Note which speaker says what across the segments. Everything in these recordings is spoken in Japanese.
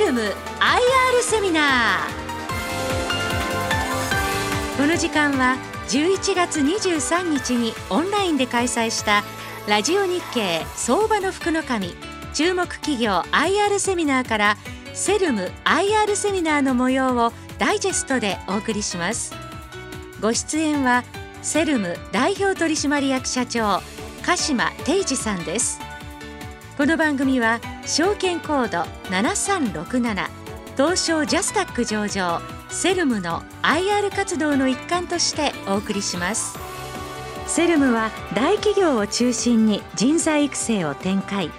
Speaker 1: ルム IR セミナー。この時間は11月23日にオンラインで開催したラジオ日経相場の福の神注目企業 IR セミナーからセルム IR セミナーの模様をダイジェストでお送りします。ご出演はセルム代表取締役社長鹿島定治さんです。この番組は証券コード7367東証ジャスタック上場セルムの IR 活動の一環としてお送りします。セルムは大企業を中心に人材育成を展開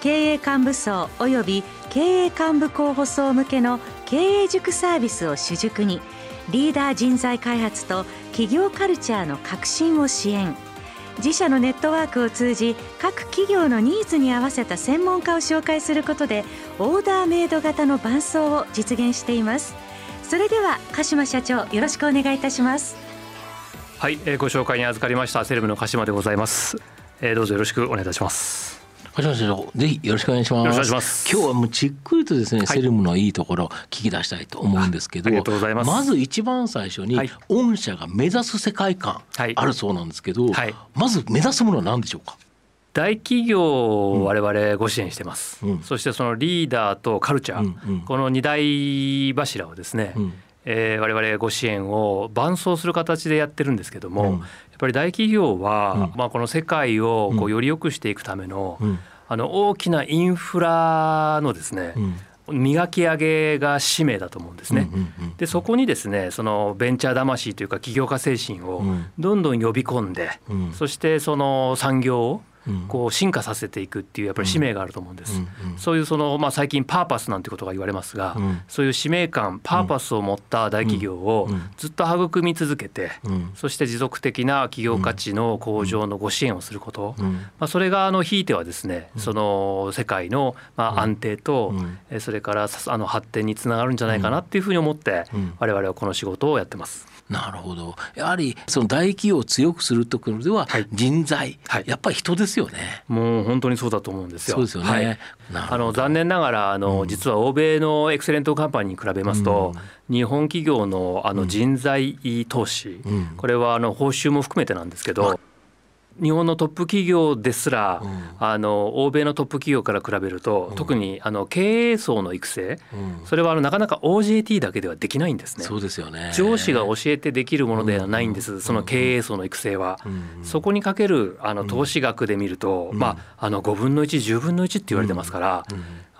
Speaker 1: 経営幹部層及び経営幹部候補層向けの経営塾サービスを主軸にリーダー人材開発と企業カルチャーの革新を支援。自社のネットワークを通じ各企業のニーズに合わせた専門家を紹介することでオーダーメイド型の伴奏を実現しています。それでは鹿島社長よろしくお願いいたします。
Speaker 2: はい、えー、ご紹介に預かりましたセレブの鹿島でございます、えー、どうぞよろしくお願いいたします。
Speaker 3: 橋本社長ぜひよろしくお願いします。よろしくお願いします。今日はもうじっくりとですね、はい、セルムのいいところ聞き出したいと思うんですけど、まず一番最初に、はい、御社が目指す世界観あるそうなんですけど、はい、まず目指すものは何でしょうか？
Speaker 2: 大企業を我々ご支援してます、うん、そしてそのリーダーとカルチャー、うんうん、この二大柱をですね、うん。えー、我々ご支援を伴走する形でやってるんですけども、うん、ぱり大企業は、うん、まあ、この世界をこうより良くしていくための、うん、あの大きなインフラのですね、磨き上げが使命だと思うんですね。でそこにですねそのベンチャー魂というか起業家精神をどんどん呼び込んで、そしてその産業をこう進化させていくっていうやっぱり使命があると思うんです。そういうそのまあ最近パーパスなんてことが言われますが、そういう使命感パーパスを持った大企業をずっと育み続けて、そして持続的な企業価値の向上のご支援をすること、まあそれがあのひいてはですね、その世界のまあ安定とそれからあの発展につながるんじゃないかなっていうふうに思って我々はこの仕事をやってます。
Speaker 3: なるほど。やはりその大企業を強くするところでは人材、はい、やっぱり人ですよね。
Speaker 2: もう本当にそうだと思うんですよ。
Speaker 3: そうですよね、はい、
Speaker 2: あの残念ながらあの、うん、実は欧米のエクセレントカンパニーに比べますと、うん、日本企業のあの人材投資、うん、これはあの報酬も含めてなんですけど、日本のトップ企業ですら、うん、あの欧米のトップ企業から比べると、うん、特にあの経営層の育成、うん、それはあのなかなか OJT だけではできないんですね。
Speaker 3: そうですよね。
Speaker 2: 上司が教えてできるものではないんです、その経営層の育成は。そこにかけるあの投資額で見ると、まああの5分の110分の1って言われてますから。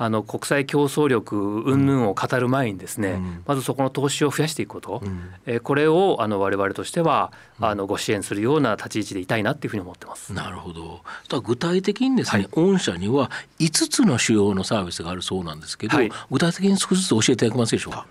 Speaker 2: あの国際競争力云々を語る前にですね、うん、まずそこの投資を増やしていくこと、うん、えこれをあの我々としてはあのご支援するような立ち位置でいたいなっていうふうに思ってます。
Speaker 3: なるほど。具体的にですね、はい、御社には5つの主要のサービスがあるそうなんですけど、はい、具体的に少しずつ教えていただけますでしょうか？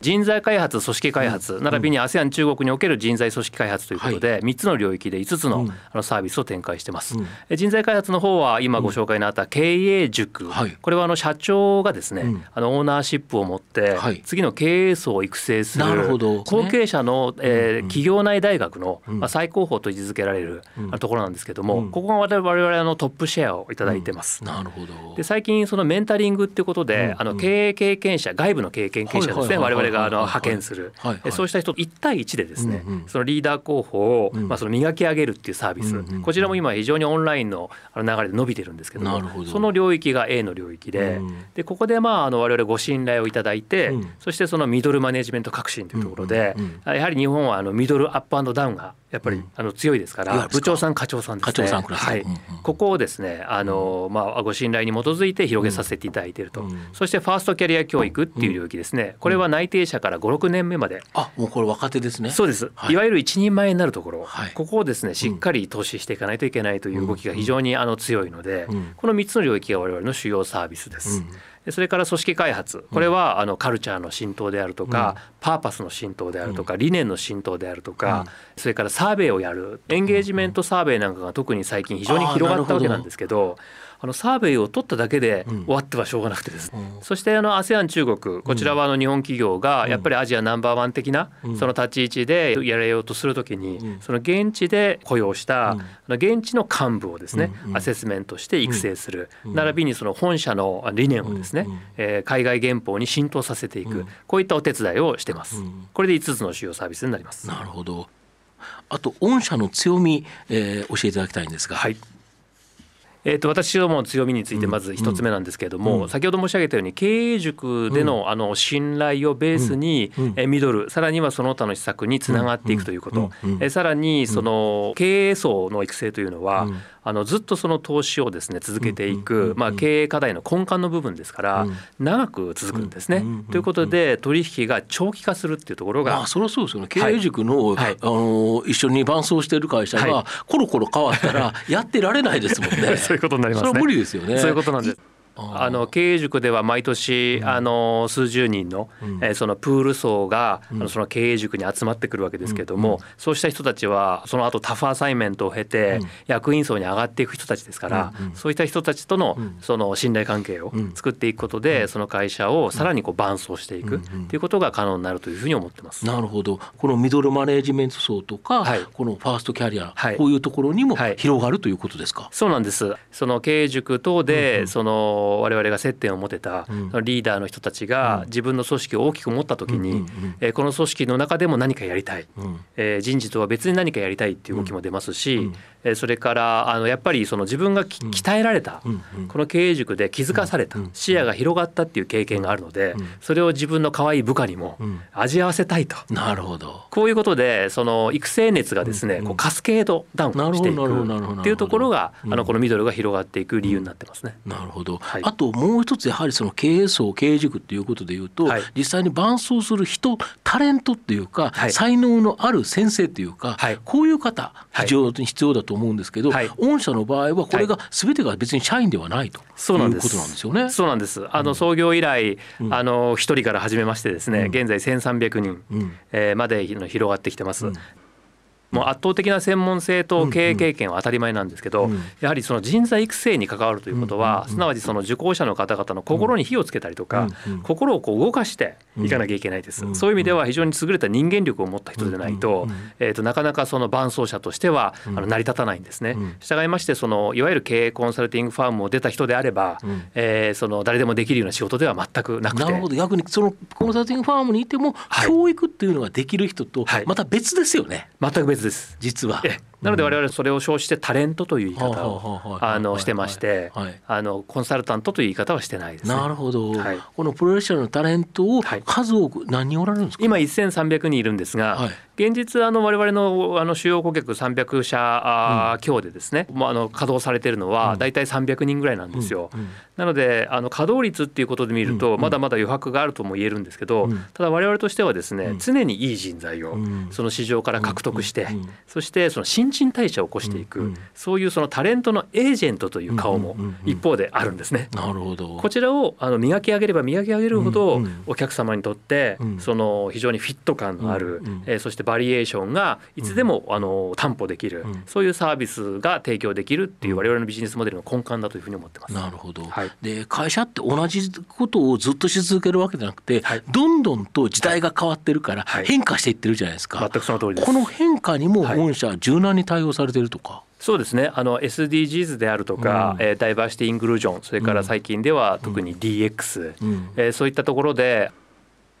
Speaker 2: 人材開発組織開発、並びに ASEAN 中国における人材組織開発ということで、3つの領域で5つのあのサービスを展開してます。人材開発の方は今ご紹介のあった経営塾、これはあの社長がですね、あのオーナーシップを持って次の経営層を育成する後継者の、え企業内大学の、まあ、最高峰と位置づけられるところなんですけども、ここが我々のトップシェアをいただいてます。
Speaker 3: なるほど。
Speaker 2: で最近そのメンタリングっていうことで、あの経営経験者外部の経験者ですね、我々があの派遣する、そうした人1対1でですね、そのリーダー候補を、まあ、その磨き上げるっていうサービス、こちらも今非常にオンラインの流れで伸びてるんですけどもその領域が A の領域で,、でここでまああの我々ご信頼をいただいて、そしてそのミドルマネジメント革新というところで、やはり日本はあのミドルアップダウンがやっぱりあの強いですから部長さん課長さんですね。はい、ここをですねあの、まあ、ご信頼に基づいて広げさせていただいていると、そしてファーストキャリア教育っていう領域ですね。これは内定者から56年目まで。
Speaker 3: あもうこれ若手ですね。
Speaker 2: そうです、い、わゆる一人前になるところ、ここをですねしっかり投資していかないといけないという動きが非常にあの強いので、この3つの領域が我々の主要サービスです。それから組織開発。これはあのカルチャーの浸透であるとか、パーパスの浸透であるとか、理念の浸透であるとか、それからサーベイをやる。エンゲージメントサーベイなんかが特に最近非常に広がったわけなんですけど。あのサーベイを取っただけで終わってはしょうがなくてです、うん、そしてあの ASEAN 中国こちらはあの日本企業がやっぱりアジアナンバーワン的なその立ち位置でやられようとするときにその現地で雇用した現地の幹部をですねアセスメントして育成する。並びにその本社の理念をですねえ海外原稿に浸透させていくこういったお手伝いをしてます。これで5つの主要サービスになります。
Speaker 3: なるほど。あと御社の強み、えー、教えていただきたいんですが。
Speaker 2: はいえー、と私どもの強みについてまず一つ目なんですけれども、先ほど申し上げたように経営塾でのあの信頼をベースに、えミドルさらにはその他の施策につながっていくということ、えさらにその経営層の育成というのは、あのずっとその投資をですね続けていく、まあ、経営課題の根幹の部分ですから、長く続くんですね。ということで取引が長期化するっていうところが、
Speaker 3: まあ、そそうですよね。経営塾の,、はい、あの一緒に伴走している会社がコロコロ変わったらやってられないですもんね。
Speaker 2: そういうことになります
Speaker 3: ね。それは無理ですよね。
Speaker 2: そういうことなんです。あの経営塾では毎年、あの数十人の、えそのプール層が、あのその経営塾に集まってくるわけですけれども、そうした人たちはその後タフアサイメントを経て、役員層に上がっていく人たちですから、そういった人たちとのその信頼関係を作っていくことで、その会社をさらにこう伴走していくということが可能になるというふうに思ってます。
Speaker 3: なるほど。このミドルマネジメント層とか、はい、このファーストキャリア、はい、こういうところにも広がるということですか、
Speaker 2: そうなんです。その経営塾等で、その我々が接点を持てたリーダーの人たちが自分の組織を大きく持った時に、えこの組織の中でも何かやりたい、え人事とは別に何かやりたいっていう動きも出ますし、えそれからあのやっぱりその自分が鍛えられた、この経営塾で気づかされた、視野が広がったっていう経験があるので、それを自分の可愛い部下にも味合わせたいと、
Speaker 3: なるほど。
Speaker 2: こういうことでその育成熱がですね、こうカスケードダウンしていくっていうところが、あのこのミドルが広がっていく理由になってますね。
Speaker 3: なるほど、はい、あともう一つやはりその経営層経営塾っていうことでいうと、はい、実際に伴走する人タレントっていうか、はい、才能のある先生っていうか、こういう方非常に必要だと思うんですけど、御社の場合はこれが全てが別に社員ではないと。そうなんです。いうことなんです。よね。
Speaker 2: そうなんです。あの創業以来、うん、あの一人から始めましてですね、うん、現在1300人、うん、えー、まで広がってきてます。もう圧倒的な専門性と経営経験は当たり前なんですけど、やはりその人材育成に関わるということは、すなわちその受講者の方々の心に火をつけたりとか、心をこう動かしていかなきゃいけないです、そういう意味では非常に優れた人間力を持った人でないと,、えー、となかなかその伴走者としてはあの成り立たないんですね。従いましてそのいわゆる経営コンサルティングファームを出た人であれば、えー、その誰でもできるような仕事では全くなくて。
Speaker 3: なるほど。逆にそのコンサルティングファームにいても、教育っていうのができる人とまた別ですよね。
Speaker 2: 全く別です。
Speaker 3: 実は
Speaker 2: なので我々それを称してタレントという言い方をあのしてましてあのコンサルタントという言い方はしてないです、ね、
Speaker 3: なるほど、はい、このプロフェッショナルのタレントを数多く何人おられるんですか？
Speaker 2: 今1300人いるんですが、はい、現実あの我々のあの主要顧客300社強でですね、うん、あの稼働されているのは大体300人ぐらいなんですよ。うん。うん、なのであの稼働率っていうことで見るとまだまだ余白があるとも言えるんですけど、ただ我々としてはですね常にいい人材をその市場から獲得して、そしてその新陳代謝を起こしていく、そういうそのタレントのエージェントという顔も一方であるんですね。
Speaker 3: なるほど。
Speaker 2: こちらをあの磨き上げれば磨き上げるほどお客様にとってその非常にフィット感のある、えそしてバリエーションがいつでもあの担保できる、そういうサービスが提供できるっていう我々のビジネスモデルの根幹だというふうに思ってます。
Speaker 3: なるほど、はい、で会社って同じことをずっとし続けるわけじゃなくて、はい、どんどんと時代が変わってるから変化していってるじゃないですか。
Speaker 2: 全くその通りです。
Speaker 3: この変化にも御社柔軟に対応されてるとか。
Speaker 2: そうですね。あの SDGs であるとか、うん、えー、ダイバーシティ・インクルージョンそれから最近では特に DX、うん、えー、そういったところで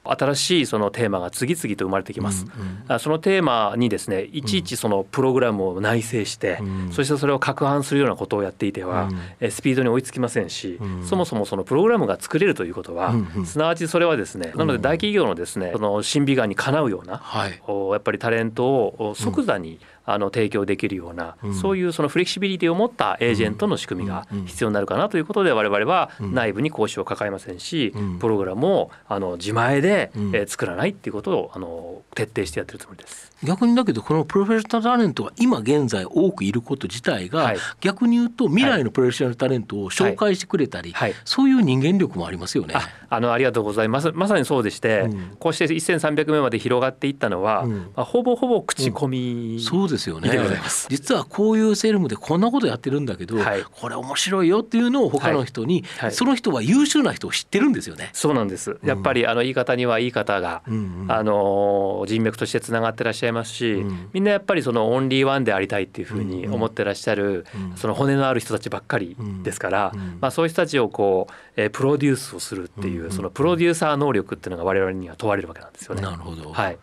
Speaker 2: 新しいそのテーマが次々と生まれてきます、うん。うん、そのテーマにですねいちいちそのプログラムを内製して、うん、そしてそれを攪拌するようなことをやっていては、うん、スピードに追いつきませんし、うん、そもそもそのプログラムが作れるということは、うん。すなわちそれはですねなので大企業のですねその審美眼にかなうような、はい、やっぱりタレントを即座にあの提供できるような、うん、そういうそのフレキシビリティを持ったエージェントの仕組みが必要になるかなということで我々は内部に講師を抱えませんし、プログラムをあの自前で、え作らないっていうことをあの徹底してやってるつもりです。
Speaker 3: 逆にだけどこのプロフェッショナルタレントが今現在多くいること自体が、はい、逆に言うと未来のプロフェッショナルタレントを紹介してくれたり、そういう人間力もありますよね。
Speaker 2: あのありがとうございます。まさにそうでして、うん、こうして1300名まで広がっていったのは、うん、まあ、ほぼほぼ口コミ
Speaker 3: です。よね。実はこういうセルムでこんなことやってるんだけど、はい、これ面白いよっていうのを他の人に、はい。はい、その人は優秀な人を知ってるんですよね。
Speaker 2: そうなんです。やっぱりあの言い方にはいい方が、うんうん、あの人脈としてつながってらっしゃいますし、うん、みんなやっぱりそのオンリーワンでありたいっていうふうに思ってらっしゃる、うん。うん、その骨のある人たちばっかりですから、まあそういう人たちをこう、えー、プロデュースをするっていう、そのプロデューサー能力っていうのが我々には問われるわけなん。ですよね。
Speaker 3: なるほど。はい。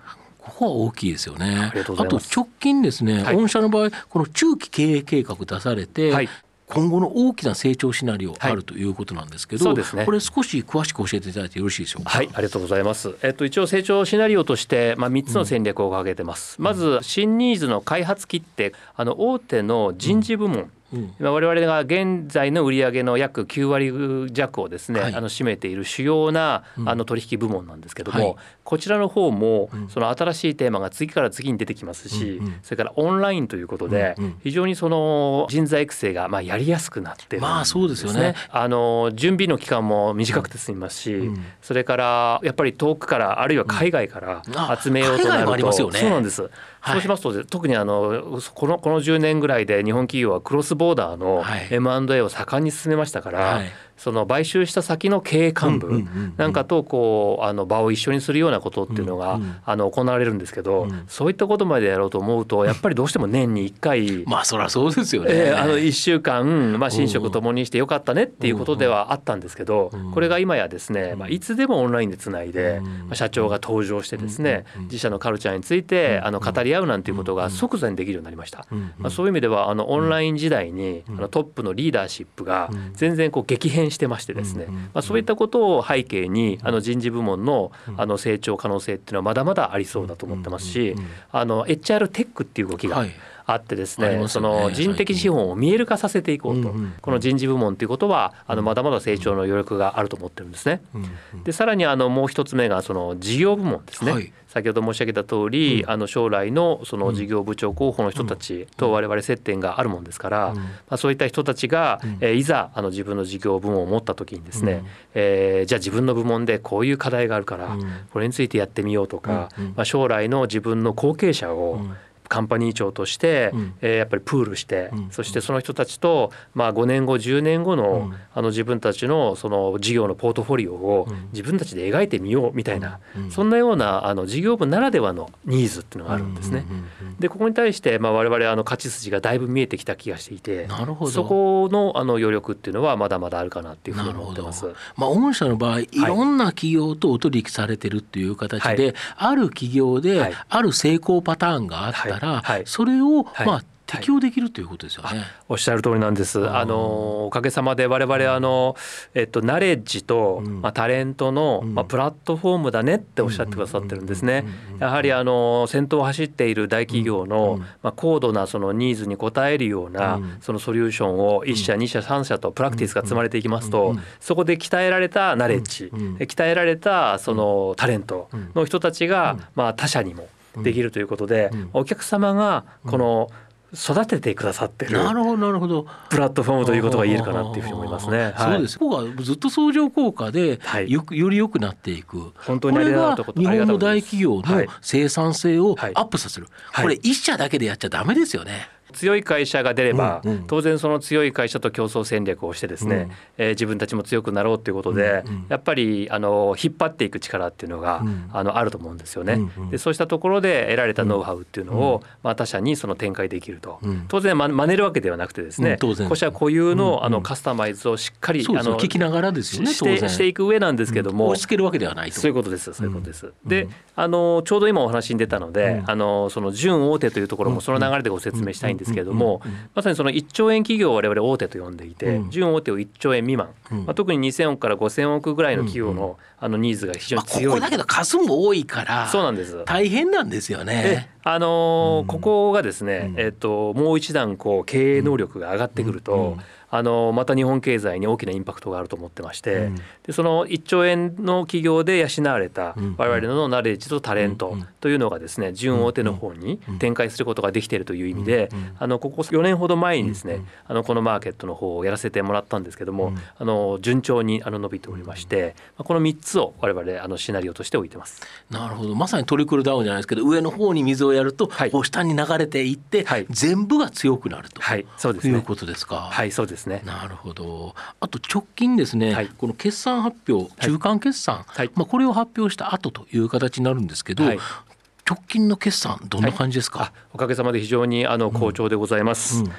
Speaker 3: ここは大きいですよね。あと直近ですね、はい、御社の場合この中期経営計画出されて、はい、今後の大きな成長シナリオあるということなんですけど、はいね、これ少し詳しく教えていただいてよろしいでしょうか？
Speaker 2: はい、ありがとうございます。えっと一応成長シナリオとしてまあ三つの戦略を掲げてます。うん、まず新ニーズの開発切ってあの大手の人事部門、うんうん、我々が現在の売上の約9割弱をですね、はい、あの占めている主要なあの取引部門なんですけども、はい、こちらの方もその新しいテーマが次から次に出てきますし、うんうん、それからオンラインということで非常にその人材育成がまあやりやすくなってるね。まあそうですよね。あの準備の期間も短くて済みますし、うん、それからやっぱり遠くからあるいは海外から集めようとなると、そうなんです。そうしますと特にあのこのこの10年ぐらいで日本企業はクロスボーダーの M&A を盛んに進めましたから、はいその買収した先の経営幹部なんかとこうあの場を一緒にするようなことっていうのがあの行われるんですけどそういったことまでやろうと思うとやっぱりどうしても年に1回
Speaker 3: まあそりゃそうですよね、
Speaker 2: えー、あの1週間、まあ、寝食ともにしてよかったねっていうことではあったんですけどこれが今やですね、まあ、いつでもオンラインでつないで、まあ、社長が登場してですね自社のカルチャーについてあの語り合うなんていうことが即座にできるようになりました。まあ、そういう意味ではあのオンライン時代にあのトップのリーダーシップが全然こう激変してましてですね。まあ、そういったことを背景にあの人事部門のあの成長可能性っていうのはまだまだありそうだと思ってますしあの HR テックっていう動きが、あってですね、ね、その人的資本を見える化させていこうと、この人事部門ということはあのまだまだ成長の余力があると思ってるんですね。でさらにあのもう一つ目がその事業部門ですね。はい。先ほど申し上げた通り、うん、あの将来のその事業部長候補の人たちと我々接点があるもんですから、まあ、そういった人たちが、えー、いざあの自分の事業部門を持った時にですね、うん、えー、じゃあ自分の部門でこういう課題があるから、これについてやってみようとか、まあ、将来の自分の後継者を、カンパニー長として、うん、えー、やっぱりプールして、うん、そしてその人たちと、まあ、5年後10年後の,、あの自分たちのその事業のポートフォリオを自分たちで描いてみようみたいな、そんなようなあの事業部ならではのニーズっていうのがあるんですね。でここに対して、まあ、我々あの勝ち筋がだいぶ見えてきた気がしていてそこのあの余力っていうのはまだまだあるかなっていうふうに思ってます。
Speaker 3: まあ、御社の場合い。ろんな企業とお取引されてるっていう形で、はい、ある企業で、ある成功パターンがあったら、はい、それを、まあ適用できるということですよね、はい、
Speaker 2: おっしゃる通りなんです。あのおかげさまで我々あのえっとナレッジと、うん、まあタレントの、まあプラットフォームだねっておっしゃってくださってるんですね。やはりあの先頭を走っている大企業の、まあ高度なそのニーズに応えるような、そのソリューションを1社2社3社とプラクティスが積まれていきますと、そこで鍛えられたナレッジ、鍛えられたそのタレントの人たちが、まあ他社にもできるということで、お客様がこの、育ててくださってるなるほどなるほどプラットフォームということが言えるかなっていうふうに思いますね。
Speaker 3: そうです。ここがずっと相乗効果でよくより良くなっていく。
Speaker 2: 本当にが
Speaker 3: 日本の大企業の生産性をアップさせる。これ一社だけでやっちゃダメですよね。
Speaker 2: 強い会社が出れば、うんうん、当然その強い会社と競争戦略をしてですね、うん、えー、自分たちも強くなろうということで、うんうん、やっぱりあの引っ張っていく力っていうのが、うん、あのあると思うんですよね。うんうん、でそうしたところで得られたノウハウっていうのを、まあ、他社にその展開できると、当然ま真似るわけではなくてですね、うん、こ社固有のあのカスタマイズをしっかり、あの
Speaker 3: 聞きながらですよね
Speaker 2: してしていく上なんですけども、
Speaker 3: 押し付けるわけではない
Speaker 2: そういうことですそういうことです。であのちょうど今お話に出たので、あのその準大手というところもその流れでご説明したいんですけれども、まさにその1兆円企業を我々大手と呼んでいて、準大手を1兆円未満、まあ、特に2000億から5000億ぐらいの企業のあのニーズが非常に強い、まあ、
Speaker 3: ここだけど数も多いからそうなんです。大変なんですよね。
Speaker 2: あのー、ここがですね、えっともう一段こう経営能力が上がってくると、あのまた日本経済に大きなインパクトがあると思ってまして、でその1兆円の企業で養われた我々のナレッジとタレントというのがですね準大手の方に展開することができているという意味であのここ4年ほど前にですねあのこのマーケットの方をやらせてもらったんですけどもあの順調にあの伸びておりましてこの3つを我々あのシナリオとして置いてます。
Speaker 3: なるほど。まさにトリクルダウンじゃないですけど上の方に水をやると、はい、下に流れていって、はい、全部が強くなると、はい、そうです、ね、いうことですか。
Speaker 2: はいそうですね。
Speaker 3: なるほど。あと直近ですね、はい、この決算発表中間決算、はい、まあ、これを発表した後という形になるんですけど、はい、直近の決算どんな感じですか、
Speaker 2: おかげさまで非常にあの好調でございます。うんうん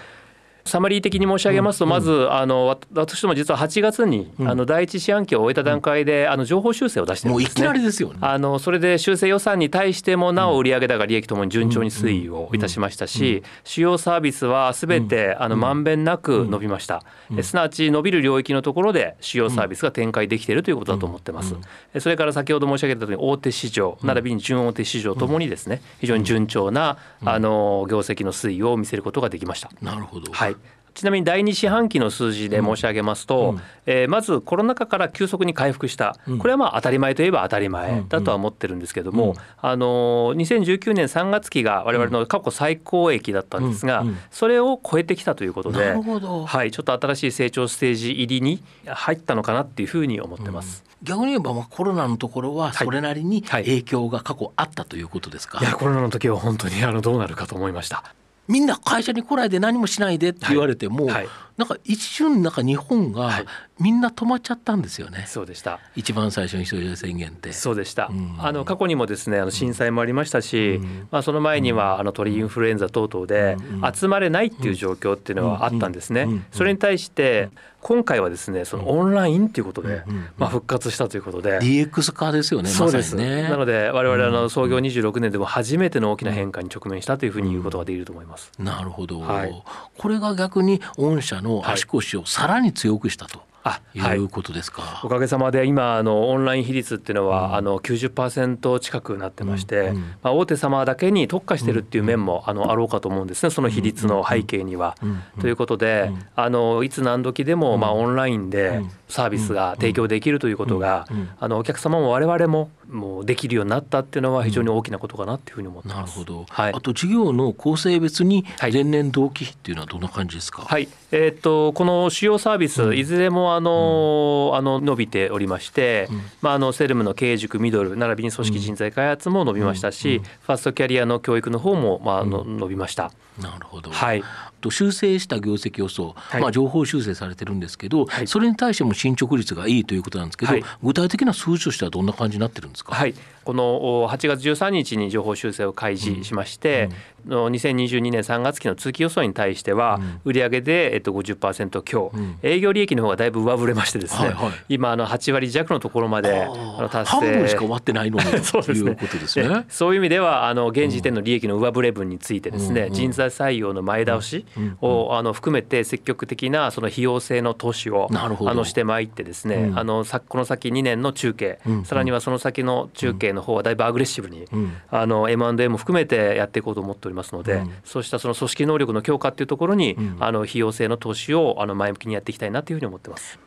Speaker 2: サマリー的に申し上げますと、まずあの私ども実は8月に、あの第一四半期を終えた段階で、あの情報修正を出してるんですね。もういきなりですよね。あのそれで修正予算に対してもなお売上高利益ともに順調に推移をいたしましたし、主要サービスはすべてあのまんべんなく伸びました。すなわち伸びる領域のところで主要サービスが展開できているということだと思ってます。それから先ほど申し上げたように大手市場並びに準大手市場ともにですね、非常に順調なあの業績の推移を見せることができました。
Speaker 3: なるほど。
Speaker 2: はい。ちなみに第2四半期の数字で申し上げますと、うん、えー、まずコロナ禍から急速に回復した、これはまあ当たり前といえば当たり前だとは思ってるんですけども、あの2019年3月期が我々の過去最高益だったんですが、それを超えてきたということで、はい、ちょっと新しい成長ステージ入りに入ったのかなっていうふうに思ってます。
Speaker 3: 逆に言えばまあコロナのところはそれなりに影響が過去あったということですか、
Speaker 2: はいはい、いやコロナの時は本当にあのどうなるかと思いました。
Speaker 3: みんな会社に来ないで何もしないでって言われても、はい。はい、なんか一瞬なんか日本がみんな止まっちゃったんですよね。
Speaker 2: そうでした。
Speaker 3: 一番最初に一人宣言って。
Speaker 2: そうでした。うん、あの過去にもですね、あの震災もありましたし、うん、まあその前にはあの鳥インフルエンザ等々で集まれないっていう状況っていうのはあったんですね。それに対して今回はですね、そのオンラインということで、まあ復活したということで。
Speaker 3: DX 化ですよね。
Speaker 2: そうですね。なので我々の創業26年でも初めての大きな変化に直面したというふうに言うことができると思います。
Speaker 3: なるほど。はい、これが逆に御社の足腰をさらに強くしたと。あい。うことですか、は
Speaker 2: い、おかげさまで今あのオンライン比率っていうのは、うん、あの90%近くなってまして、うんうん、まあ、大手様だけに特化してるっていう面も、あのあろうかと思うんですねその比率の背景には。ということで、あのいつ何時でも、まあ、オンラインでサービスが提供できるということが、あのお客様も我々ももうできるようになったっていうのは非常に大きなことかなっていうふうに思ってます。
Speaker 3: なるほど。はい、あと事業の構成別に前年同期比っていうのはどんな感じですか？
Speaker 2: はい。えー、っとこの主要サービス、いずれもあの、あの伸びておりまして、まああのセルムの経営塾ミドル並びに組織人材開発も伸びましたし、ファーストキャリアの教育の方もまあの伸びました。
Speaker 3: なるほど。はい。と修正した業績予想、はい、まあ、情報修正されてるんですけど、はい、それに対しても進捗率がいいということなんですけど、はい、具体的な数字としてはどんな感じになってるんですか、
Speaker 2: はい、この8月13日に情報修正を開示しまして、うん、2022年3月期の通期予想に対しては、売上で、えっと、50%強、うん、営業利益の方がだいぶ上振れましてですね、はいはい、今あの8割弱のところまで
Speaker 3: あの達成。半分しか終わってないのに そうです、ね、いうことですね。
Speaker 2: そういう意味ではあの現時点の利益の上振れ分についてですね、人材採用の前倒しをあの含めて積極的なその費用性の投資をあのしてまいってですね、あのさこの先2年の中継、さらにはその先の中継の方はだいぶアグレッシブに、あの M&A も含めてやっていこうと思っておりますので、そうしたその組織能力の強化っていうところに、あの費用性の投資をあの前向きにやっていきたいなというふうに思ってます。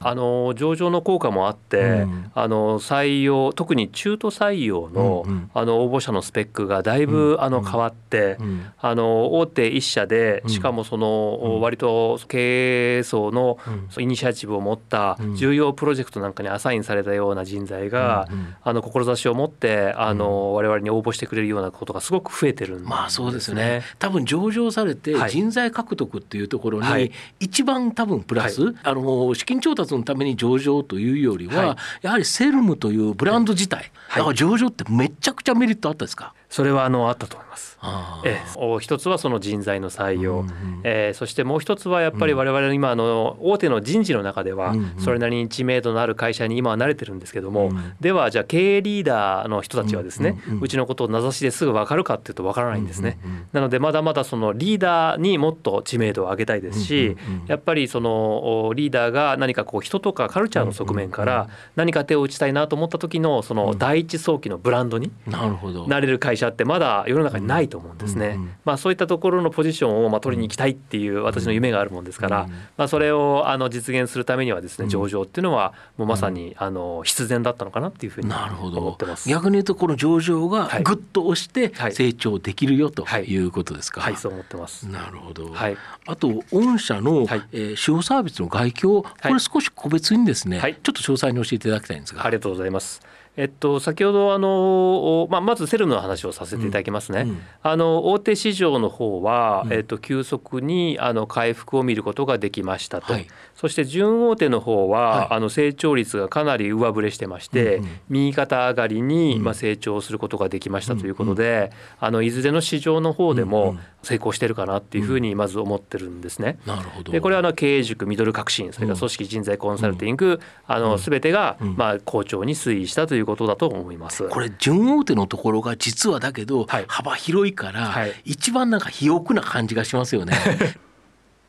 Speaker 2: あの上場の効果もあって、うん、あの採用特に中途採用のうんうん、あの応募者のスペックがだいぶ、あの変わって、うん、あの大手1社でしかもその、割と経営層のイニシアチブを持った重要プロジェクトなんかにアサインされたような人材が、あの志を持ってあの我々に応募してくれるようなことがすごく増えてるんです、ね、
Speaker 3: まあそうですね。多分上場されて人材獲得っていうところに一番多分プラス、はい、あの資金調達のために上場というよりは、はい、やはりセルムというブランド自体、だから上場ってめちゃくちゃメリットあったですか？
Speaker 2: それはあのあったと思います。ええ、一つはその人材の採用、うんうん、えー、そしてもう一つはやっぱり我々の今あの大手の人事の中ではそれなりに知名度のある会社に今は慣れてるんですけども、うん、ではじゃあ経営リーダーの人たちはですね、うんうんうん、うちのことを名指しですぐ分かるかっていうと分からないんですね。うんうんうん、なのでまだまだそのリーダーにもっと知名度を上げたいですし、うんうんうん、やっぱりそのリーダーが何かこう人とかカルチャーの側面から何か手を打ちたいなと思った時のその第一早期のブランドになれる会社社ってまだ世の中にないと思うんですね。まあそういったところのポジションをまあ取りに行きたいっていう私の夢があるもんですから、まあそれをあの実現するためにはですね上場っていうのはもうまさにあの必然だったのかなっていうふうに思ってます。
Speaker 3: 逆に言うとこの上場がぐっと押して成長できるよということですか？
Speaker 2: はい、はい、そう思ってます。
Speaker 3: なるほど。はい。あと御社の、はい、えー、主要サービスの外況これ少し個別にですね、はい、ちょっと詳細に教えていただきたいんですが。
Speaker 2: ありがとうございます。えっと、先ほどあの、まあ、まずセルの話をさせていただきますね。うん。うん、あの大手市場の方は、うん、えっと、急速にあの回復を見ることができましたと、はい、そして準大手の方は、はい、あの成長率がかなり上振れしてまして、うんうん、右肩上がりに、まあ、成長することができましたということで、あのいずれの市場の方でも成功してるかなっていうふうにまず思ってるんですね。
Speaker 3: なるほど。
Speaker 2: でこれはあの経営塾ミドル革新それから組織人材コンサルティング、あの全てが、まあ、好調に推移したということだと思います。ます
Speaker 3: これ準大手のところが実はだけど、幅広いから、一番なんか肥沃な感じがしますよね。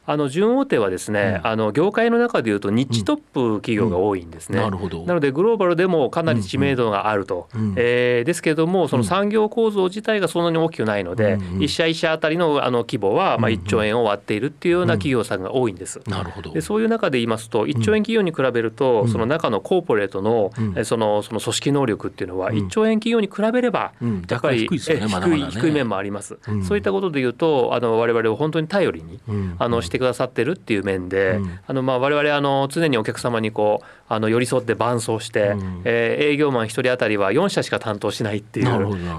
Speaker 2: あの準大手はですね、うん、あの業界の中でいうとニッチトップ企業が多いんですね、うん。うん、なるほど。なのでグローバルでもかなり知名度があると、うん。うん、えー、ですけれどもその産業構造自体がそんなに大きくないので、うん。うん、1社1社あたりのあの規模はまあ1兆円を割っているっていうような企業さんが多いんです。なるほど。でそういう中で言いますと1兆円企業に比べると、その中のコーポレートの、そのその組織能力っていうのは1兆円企業に比べればやっぱり、低い低い面もあります。そういったことで言うとあの我々を本当に頼りに、あのしてくださってるっていう面で、うん、あのまあ我々あの常にお客様にこうあの寄り添って伴走して、うん、えー、営業マン1人当たりは4社しか担当しないっていう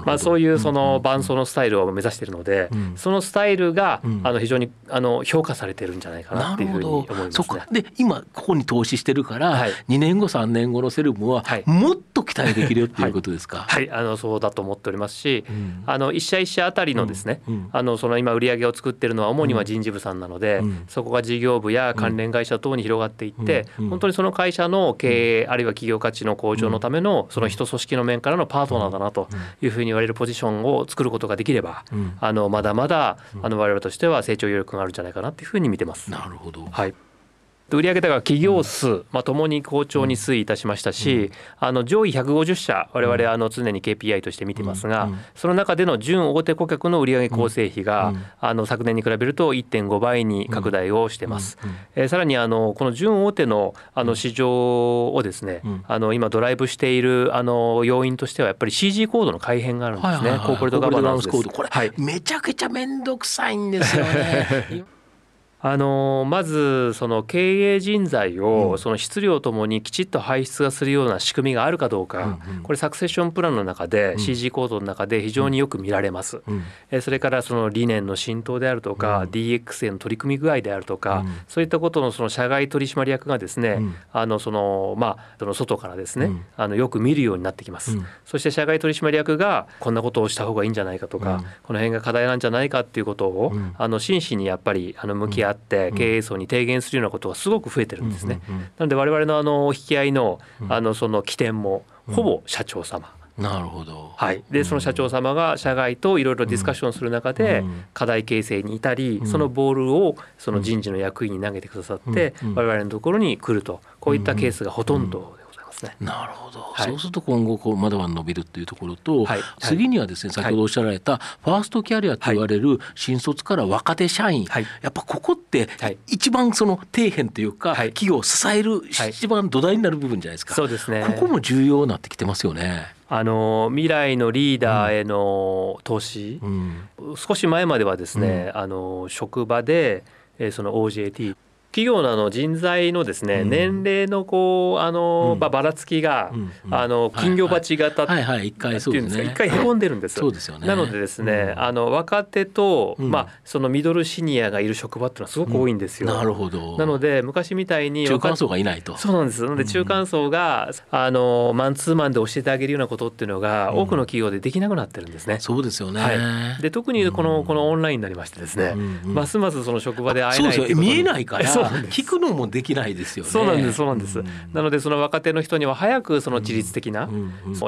Speaker 2: まあ、そういうその伴走のスタイルを目指しているので、うん、そのスタイルが、あの非常にあの評価されてるんじゃないかなっていうふうに思います、ね、
Speaker 3: で今ここに投資してるから、はい、2年後3年後のセルムはもっと期待できるよっていうことですか、
Speaker 2: はい、はい、あのそうだと思っておりますし、あの1社1社あたりのですね、あのその今売り上げを作ってるのは主には人事部さんなので、そこが事業部や関連会社等に広がっていって、本当にその会社の経営あるいは企業価値の向上のためのその人組織の面からのパートナーだなというふうに言われるポジションを作ることができれば、あのまだまだあの我々としては成長余力があるんじゃないかなっていうふうに見てます。
Speaker 3: なるほど。
Speaker 2: はい。売上高企業数、まあ、ともに好調に推移いたしましたし、あの上位150社我々あの常に KPI として見てますが、その中での準大手顧客の売上構成比が、あの昨年に比べると1.5倍に拡大をしてます。えさらにあのこの準大手のあの市場をですね、あの今ドライブしているあの要因としてはやっぱり CG コードの改変があるんですね、コーポレートガバナンスコード。
Speaker 3: これ、はい、めちゃくちゃ面倒くさいんですよね。
Speaker 2: あのまずその経営人材をその質量ともにきちっと輩出がするような仕組みがあるかどうか、これサクセッションプランの中で CG コードの中で非常によく見られます。それからその理念の浸透であるとか、DX への取り組み具合であるとか、そういったことのその社外取締役がですね、あのそのまあその外からですね、あのよく見るようになってきます。そして社外取締役がこんなことをした方がいいんじゃないかとか、この辺が課題なんじゃないかっていうことを、あの真摯にやっぱりあの向き合って経営層に提言するようなことがすごく増えてるんですね。なので我々のあの引き合いのあのその起点もほぼ社長様。
Speaker 3: なるほど、
Speaker 2: はい、でその社長様が社外といろいろディスカッションする中で課題形成にいたりそのボールをその人事の役員に投げてくださって我々のところに来ると。こういったケースがほとんど
Speaker 3: ですね。なるほど、はい、そうすると今後こうまだまだ伸びるっていうところと、はい、次にはですね先ほどおっしゃられたファーストキャリアと言われる新卒から若手社員、やっぱここって一番その底辺というか、企業を支える一番土台になる部分じゃないですか。
Speaker 2: そうですね。
Speaker 3: ここも重要になってきてますよね。
Speaker 2: あの未来のリーダーへの投資、うん。うん、少し前まではですね、うん、あの職場でその OJT 企業のあの人材のですね、年齢のこうあの、ばばらつきが、あの金魚鉢型っていうんですか一回へこんでるんです。そうですよね。なのでですね、あの若手と、まあそのミドルシニアがいる職場っていうのはすごく多いんですよ。
Speaker 3: なるほど。
Speaker 2: なので昔みたいに
Speaker 3: 中間層がいないと。
Speaker 2: そうなんです。なので中間層があのマンツーマンで教えてあげるようなことっていうのが多くの企業でできなくなってるんですね。
Speaker 3: そうですよね。
Speaker 2: はい。で特にこのこのオンラインになりましてですね、ますますその職場で会えない
Speaker 3: 見えないから。聞くのもできないですよね。
Speaker 2: そうなんですそうなんです。なのでその若手の人には早くその自律的な、やっ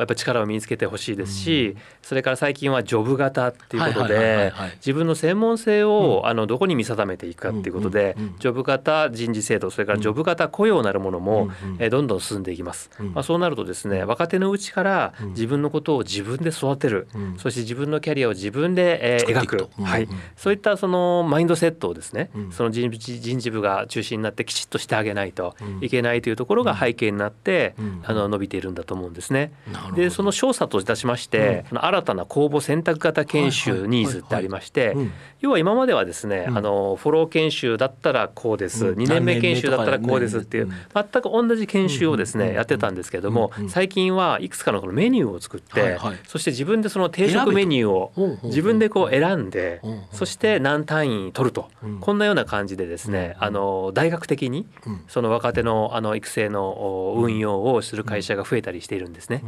Speaker 2: ぱり力を身につけてほしいですし、それから最近はジョブ型っていうことで自分の専門性をあのどこに見定めていくかっていうことで、ジョブ型人事制度それからジョブ型雇用なるものも、えどんどん進んでいきます。まあそうなるとですね若手のうちから自分のことを自分で育てる、そして自分のキャリアを自分で、え描く、はい、そういったそのマインドセットをですね、その人人事部が中心になってきちっとしてあげないといけないというところが背景になって、あの伸びているんだと思うんですね。でその調査といたしまして、新たな公募選択型研修ニーズってありまして、要は今まではですね、あのフォロー研修だったらこうです、2年目研修だったらこうですっていう全く同じ研修をですね、やってたんですけれども、最近はいくつかのこのメニューを作って、そして自分でその定食メニューを自分でこう選んで、そして何単位取ると、こんなような感じでですね、あの大学的にその若手のあの育成の運用をする会社が増えたりしているんですね。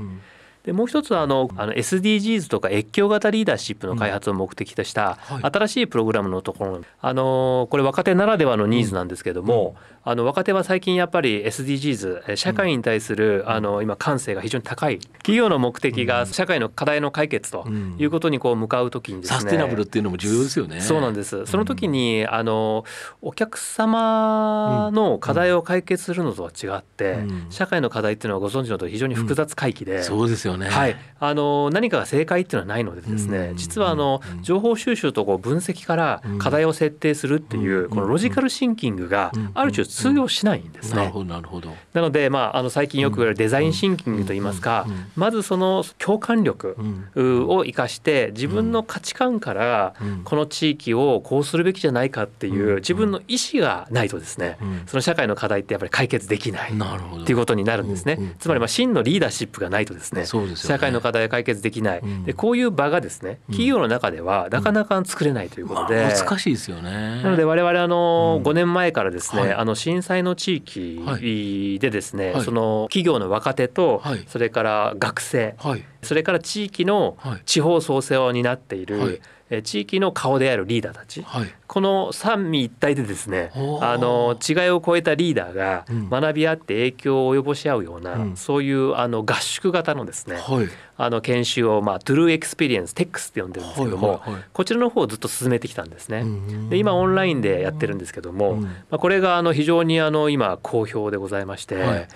Speaker 2: でもう一つはあのあの SDGs とか越境型リーダーシップの開発を目的とした新しいプログラムのところ、あのこれ若手ならではのニーズなんですけども、あの若手は最近やっぱり SDGs 社会に対する、あの今感性が非常に高い企業の目的が社会の課題の解決ということにこう向かうときにですね、
Speaker 3: サステナブルっていうのも重要ですよね。
Speaker 2: そうなんです。その時にあのお客様の課題を解決するのとは違って、社会の課題っていうのはご存知のと非常に複雑回帰で、
Speaker 3: そうですよね。
Speaker 2: はい。あの何かが正解っていうのはないのでですね、実はあの情報収集とこう分析から課題を設定するっていうこのロジカルシンキングがある種通用しないんですね。なるほどなるほど。なので、まあ、あの最近よく言われるデザインシンキングといいますか、まずその共感力を生かして自分の価値観からこの地域をこうするべきじゃないかっていう自分の意思がないとですね、その社会の課題ってやっぱり解決できないっていうことになるんですね。つまりまあ真のリーダーシップがないとですね社会の課題解決できない、でこういう場がですね企業の中ではなかなか作れないということで、
Speaker 3: 難しいですよね。
Speaker 2: なので我々あの5年前からですね、あの震災の地域でですね、はい、その企業の若手と、はい、それから学生、はい、それから地域の地方創生を担っている、地域の顔であるリーダーたち、はい、この三位一体でですねあの違いを超えたリーダーが学び合って影響を及ぼし合うような、うん、そういうあの合宿型のですね、はい、あの研修を、まあ、 True Experience TEX って呼んでるんですけども、はいはいはい、こちらの方をずっと進めてきたんですね。で今オンラインでやってるんですけども、まあ、これがあの非常にあの今好評でございまして。はい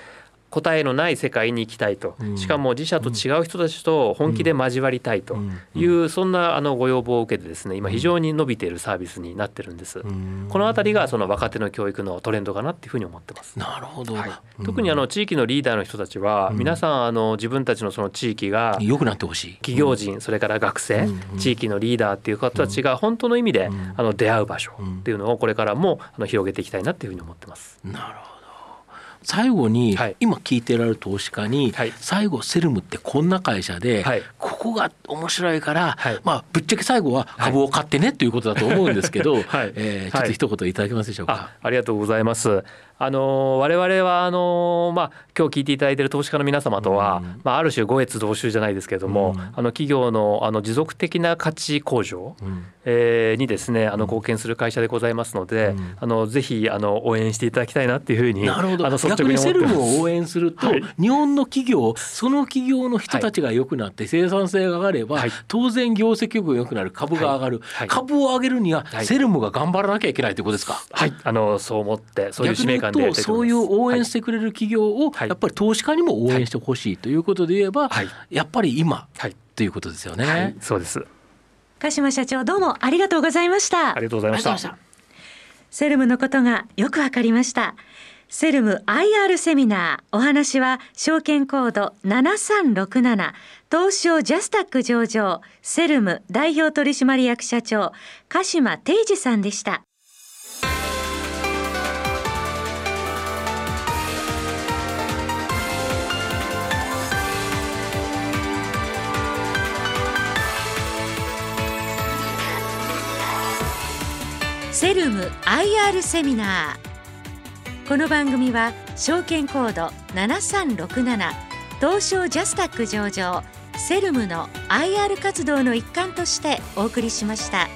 Speaker 2: 答えのない世界に行きたいと、しかも自社と違う人たちと本気で交わりたいという、そんなあのご要望を受けてですね今非常に伸びているサービスになってるんです。この辺りがその若手の教育のトレンドかなっていうふうに思ってます。
Speaker 3: なるほど。はい、
Speaker 2: 特にあの地域のリーダーの人たちは、皆さんあの自分たちのその地域が
Speaker 3: 良くなってほしい。
Speaker 2: 企業人、それから学生、地域のリーダーっていう方たちが本当の意味で、あの出会う場所っていうのをこれからもあの広げていきたいなっていうふうに思ってます。
Speaker 3: なるほど。最後に、はい、今聞いてられる投資家に、はい、最後セルムってこんな会社で、はい、ここが面白いから、まあぶっちゃけ最後は株を買ってねということだと思うんですけど、はい。えー、ちょっと一言いただけますでしょうか？
Speaker 2: ありがとうございます。あの我々はあのまあ今日聞いていただいている投資家の皆様とは、まあある種五越同州じゃないですけれども、あの企業のあの持続的な価値向上、えにですねあの貢献する会社でございますので、あのぜひあの応援していただきたいなっていうふうに
Speaker 3: なるほど。あの逆にセルムを応援すると、日本の企業その企業の人たちが良くなって生産性が上がれば、当然業績が良くなる株が上がる、株を上げるにはセルムが頑張らなきゃいけないということですか？
Speaker 2: はい、あのそう思ってそういう使命感
Speaker 3: とそういう応援してくれる企業をやっぱり投資家にも応援してほしいということで言えば、やっぱり今、とい。うことですよね。
Speaker 2: そうです。
Speaker 1: 鹿島社長どうもありがとうございました。
Speaker 2: ありがとうございました。
Speaker 1: セルムのことがよくわかりましたセルム IR セミナー。お話は証券コード7367東証ジャスタック上場。セルム代表取締役社長。鹿島定治さんでした。セルム IR セミナー。この番組は証券コード7367東証ジャスタック上場セルムの IR 活動の一環としてお送りしました。